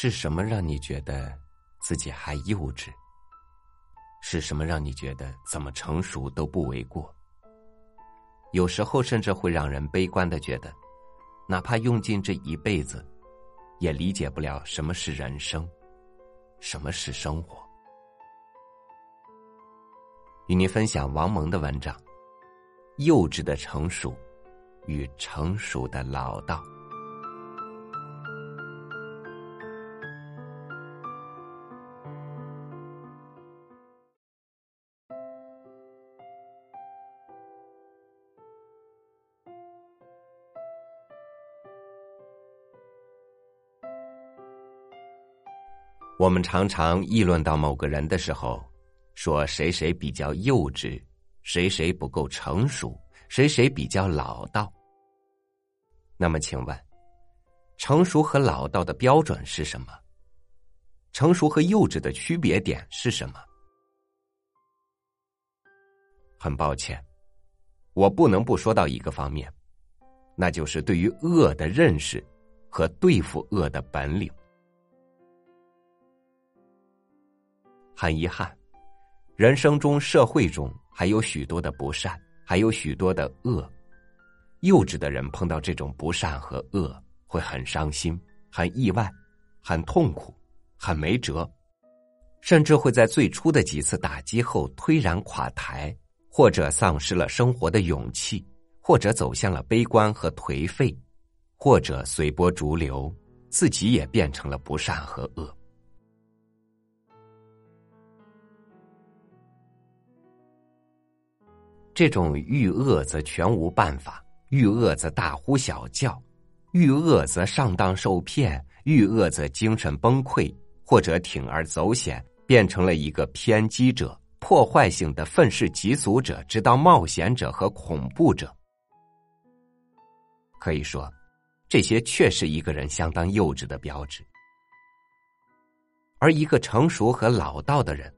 是什么让你觉得自己还幼稚？是什么让你觉得怎么成熟都不为过？有时候甚至会让人悲观的觉得，哪怕用尽这一辈子，也理解不了什么是人生，什么是生活。与您分享王蒙的文章：幼稚的成熟与成熟的老道。我们常常议论到某个人的时候，说谁谁比较幼稚，谁谁不够成熟，谁谁比较老道。那么，请问，成熟和老道的标准是什么？成熟和幼稚的区别点是什么？很抱歉，我不能不说到一个方面，那就是对于恶的认识和对付恶的本领。很遗憾，人生中、社会中还有许多的不善，还有许多的恶。幼稚的人碰到这种不善和恶，会很伤心、很意外、很痛苦、很没辙，甚至会在最初的几次打击后推然垮台，或者丧失了生活的勇气，或者走向了悲观和颓废，或者随波逐流，自己也变成了不善和恶。这种遇恶则全无办法，遇恶则大呼小叫，遇恶则上当受骗，遇恶则精神崩溃，或者铤而走险，变成了一个偏激者、破坏性的愤世嫉俗者，直到冒险者和恐怖者。可以说，这些确是一个人相当幼稚的标志。而一个成熟和老道的人，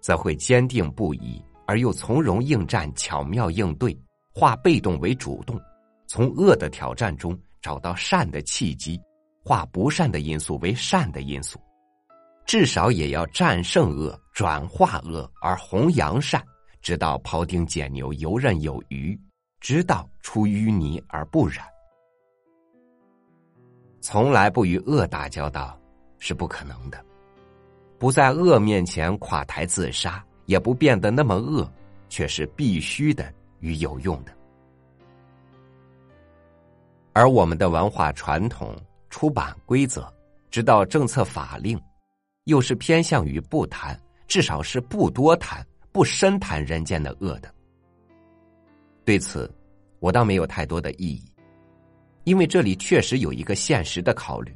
则会坚定不移。而又从容应战，巧妙应对，化被动为主动，从恶的挑战中找到善的契机，化不善的因素为善的因素，至少也要战胜恶，转化恶而弘扬善，直到庖丁解牛，游刃有余，直到出淤泥而不染。从来不与恶打交道是不可能的，不在恶面前垮台自杀。也不变得那么恶，却是必须的与有用的。而我们的文化传统、出版规则，直到政策法令，又是偏向于不谈，至少是不多谈、不深谈人间的恶的。对此，我倒没有太多的异议，因为这里确实有一个现实的考虑：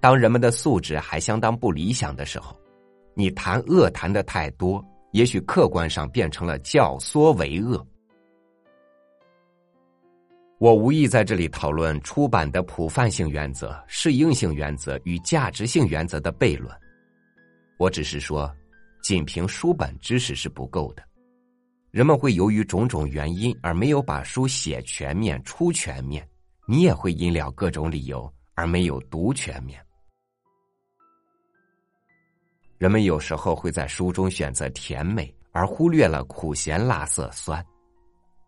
当人们的素质还相当不理想的时候，你谈恶谈的太多。也许客观上变成了教唆为恶。我无意在这里讨论出版的普泛性原则、适应性原则与价值性原则的悖论。我只是说，仅凭书本知识是不够的。人们会由于种种原因而没有把书写全面、出全面，你也会因了各种理由而没有读全面。人们有时候会在书中选择甜美，而忽略了苦咸辣涩酸；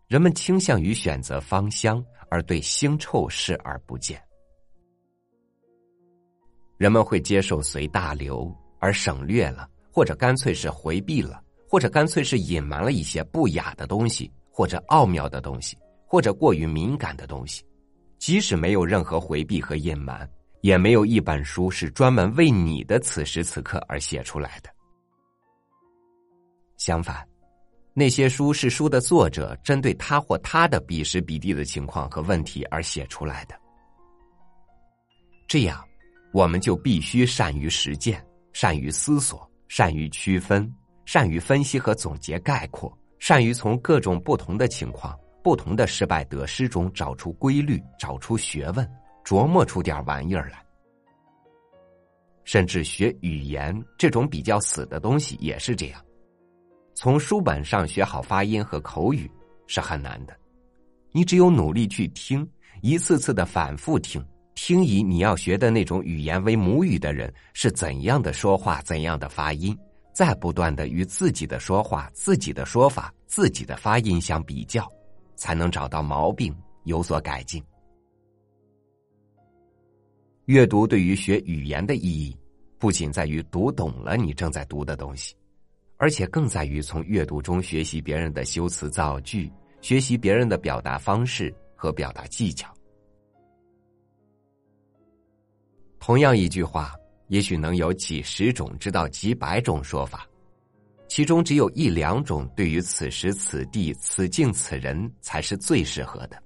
人们倾向于选择芳香，而对腥臭视而不见。人们会接受随大流，而省略了，或者干脆是回避了，或者干脆是隐瞒了一些不雅的东西，或者奥妙的东西，或者过于敏感的东西，即使没有任何回避和隐瞒。也没有一本书是专门为你的此时此刻而写出来的。相反，那些书是书的作者针对他或他的彼时彼地的情况和问题而写出来的。这样，我们就必须善于实践，善于思索，善于区分，善于分析和总结概括，善于从各种不同的情况、不同的失败得失中找出规律，找出学问。琢磨出点玩意儿来，甚至学语言这种比较死的东西也是这样。从书本上学好发音和口语是很难的，你只有努力去听，一次次的反复听，听以你要学的那种语言为母语的人是怎样的说话，怎样的发音，再不断的与自己的说话、自己的说法、自己的发音相比较，才能找到毛病，有所改进。阅读对于学语言的意义，不仅在于读懂了你正在读的东西，而且更在于从阅读中学习别人的修辞造句，学习别人的表达方式和表达技巧。同样一句话，也许能有几十种直到几百种说法，其中只有一两种对于此时此地此境此人才是最适合的。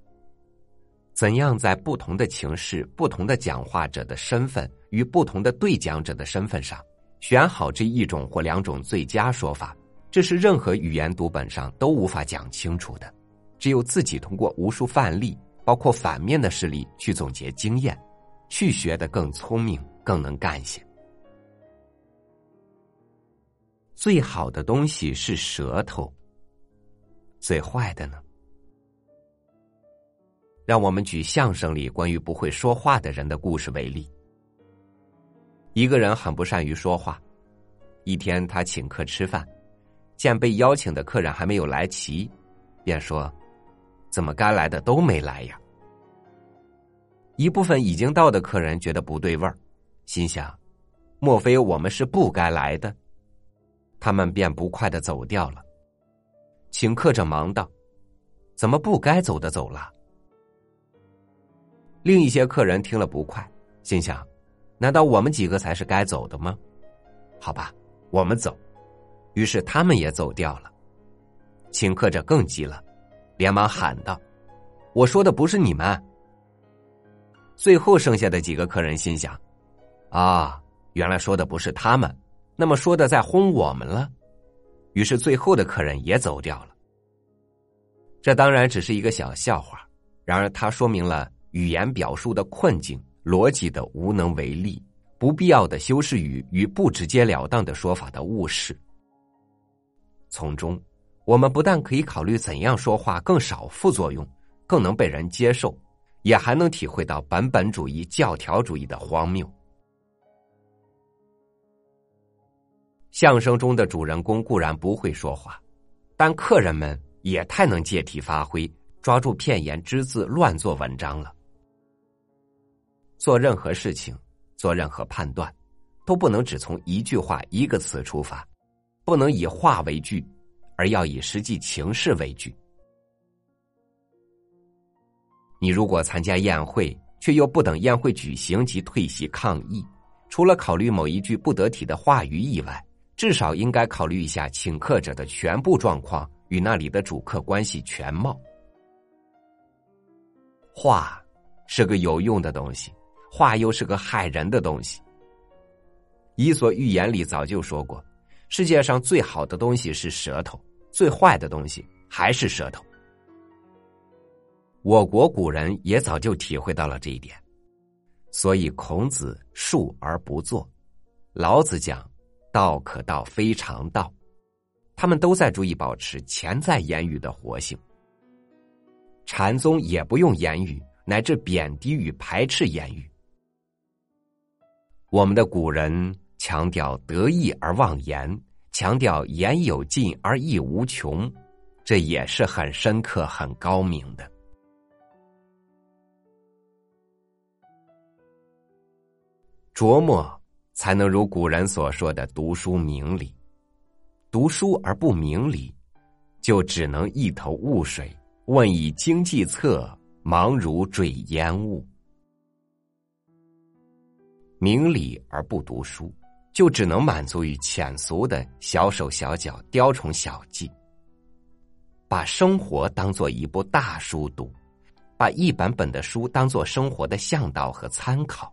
怎样在不同的情势、不同的讲话者的身份与不同的对讲者的身份上，选好这一种或两种最佳说法，这是任何语言读本上都无法讲清楚的。只有自己通过无数范例，包括反面的事例去总结经验，去学的更聪明、更能干些。最好的东西是舌头，最坏的呢？让我们举相声里关于不会说话的人的故事为例。一个人很不善于说话，一天他请客吃饭，见被邀请的客人还没有来齐，便说：“怎么该来的都没来呀？”一部分已经到的客人觉得不对味儿，心想：“莫非我们是不该来的？”他们便不快的走掉了。请客者忙道：“怎么不该走的走了？”另一些客人听了不快，心想：“难道我们几个才是该走的吗？”好吧，我们走。于是他们也走掉了。请客者更急了，连忙喊道：“我说的不是你们。”最后剩下的几个客人心想：“啊，原来说的不是他们，那么说的在轰我们了。”于是最后的客人也走掉了。这当然只是一个小笑话，然而它说明了。语言表述的困境，逻辑的无能为力，不必要的修饰语与不直截了当的说法的误事。从中，我们不但可以考虑怎样说话更少副作用，更能被人接受，也还能体会到本本主义、教条主义的荒谬。相声中的主人公固然不会说话，但客人们也太能借题发挥，抓住片言只字乱做文章了。做任何事情，做任何判断，都不能只从一句话、一个词出发，不能以话为据，而要以实际情势为据。你如果参加宴会，却又不等宴会举行即退席抗议，除了考虑某一句不得体的话语以外，至少应该考虑一下请客者的全部状况与那里的主客关系全貌。话是个有用的东西。话又是个害人的东西，《伊索寓言》里早就说过，世界上最好的东西是舌头，最坏的东西还是舌头。我国古人也早就体会到了这一点，所以孔子述而不作，老子讲道可道非常道，他们都在注意保持潜在言语的活性。禅宗也不用言语，乃至贬低与排斥言语。我们的古人强调得意而忘言，强调言有尽而意无穷，这也是很深刻、很高明的。琢磨才能如古人所说的“读书明理”，读书而不明理，就只能一头雾水，问以经济策，忙如坠烟雾。明理而不读书，就只能满足于浅俗的小手小脚、雕虫小技。把生活当做一部大书读，把一本本的书当做生活的向导和参考，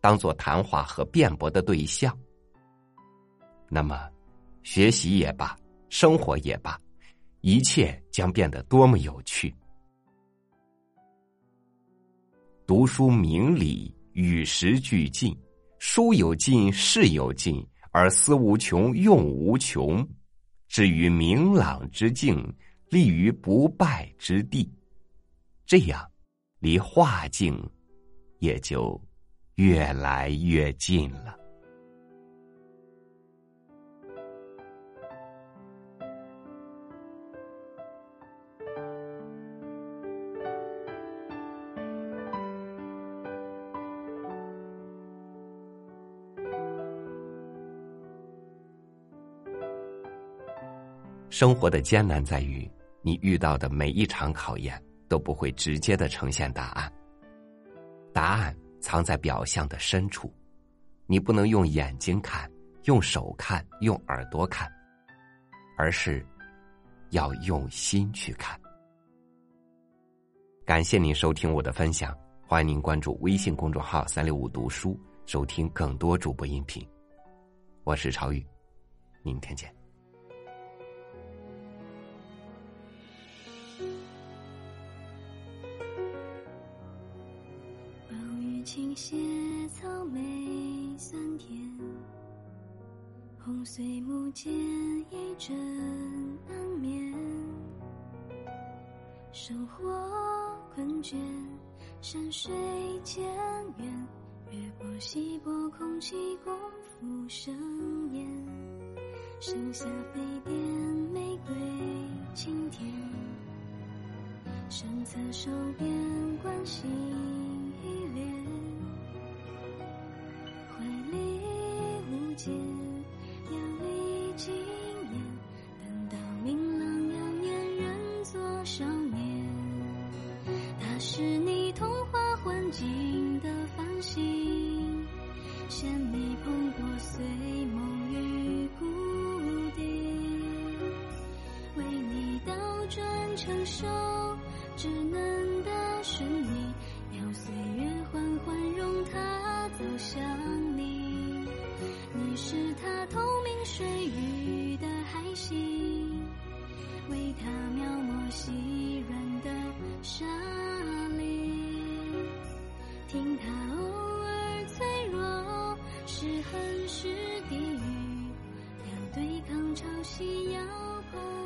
当做谈话和辩驳的对象。那么，学习也罢，生活也罢，一切将变得多么有趣！读书明理，与时俱进。书有尽，事有尽，而思无穷，用无穷。至于明朗之境，立于不败之地。这样，离化境也就越来越近了。生活的艰难在于，你遇到的每一场考验都不会直接的呈现答案。答案藏在表象的深处，你不能用眼睛看，用手看，用耳朵看，而是要用心去看。感谢您收听我的分享，欢迎您关注微信公众号“三六五读书”，收听更多主播音频。我是朝宇，明天见。倾斜草莓酸甜，红碎木间一阵难眠。生活困倦，山水渐远，越过稀薄空气，共赴盛宴，盛夏飞点玫瑰清甜，身侧手边关心。间，念历经年，等到明朗，流年仍作少年。他是你童话幻境的繁星，衔泥捧过碎梦与谷底，为你倒转成兽，只能。沙砾。听它偶尔脆弱，是恨是低语，要对抗潮汐，要澎湃。